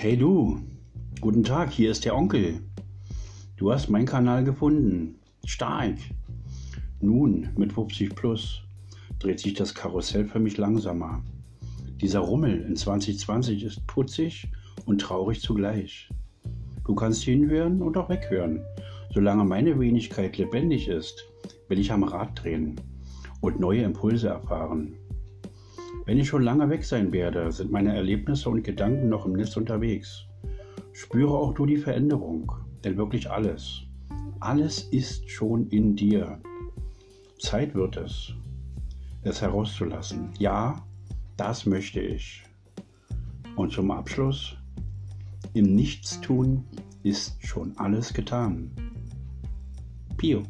Hey du, guten Tag, hier ist der Onkel. Du hast meinen Kanal gefunden. Stark. Nun, mit 50 plus, dreht sich das Karussell für mich langsamer. Dieser Rummel in 2020 ist putzig und traurig zugleich. Du kannst hinhören und auch weghören. Solange meine Wenigkeit lebendig ist, will ich am Rad drehen und neue Impulse erfahren. Wenn ich schon lange weg sein werde, sind meine Erlebnisse und Gedanken noch im Netz unterwegs. Spüre auch du die Veränderung, denn wirklich alles, alles ist schon in dir. Zeit wird es, es herauszulassen. Ja, das möchte ich. Und zum Abschluss, im Nichtstun ist schon alles getan. Pio.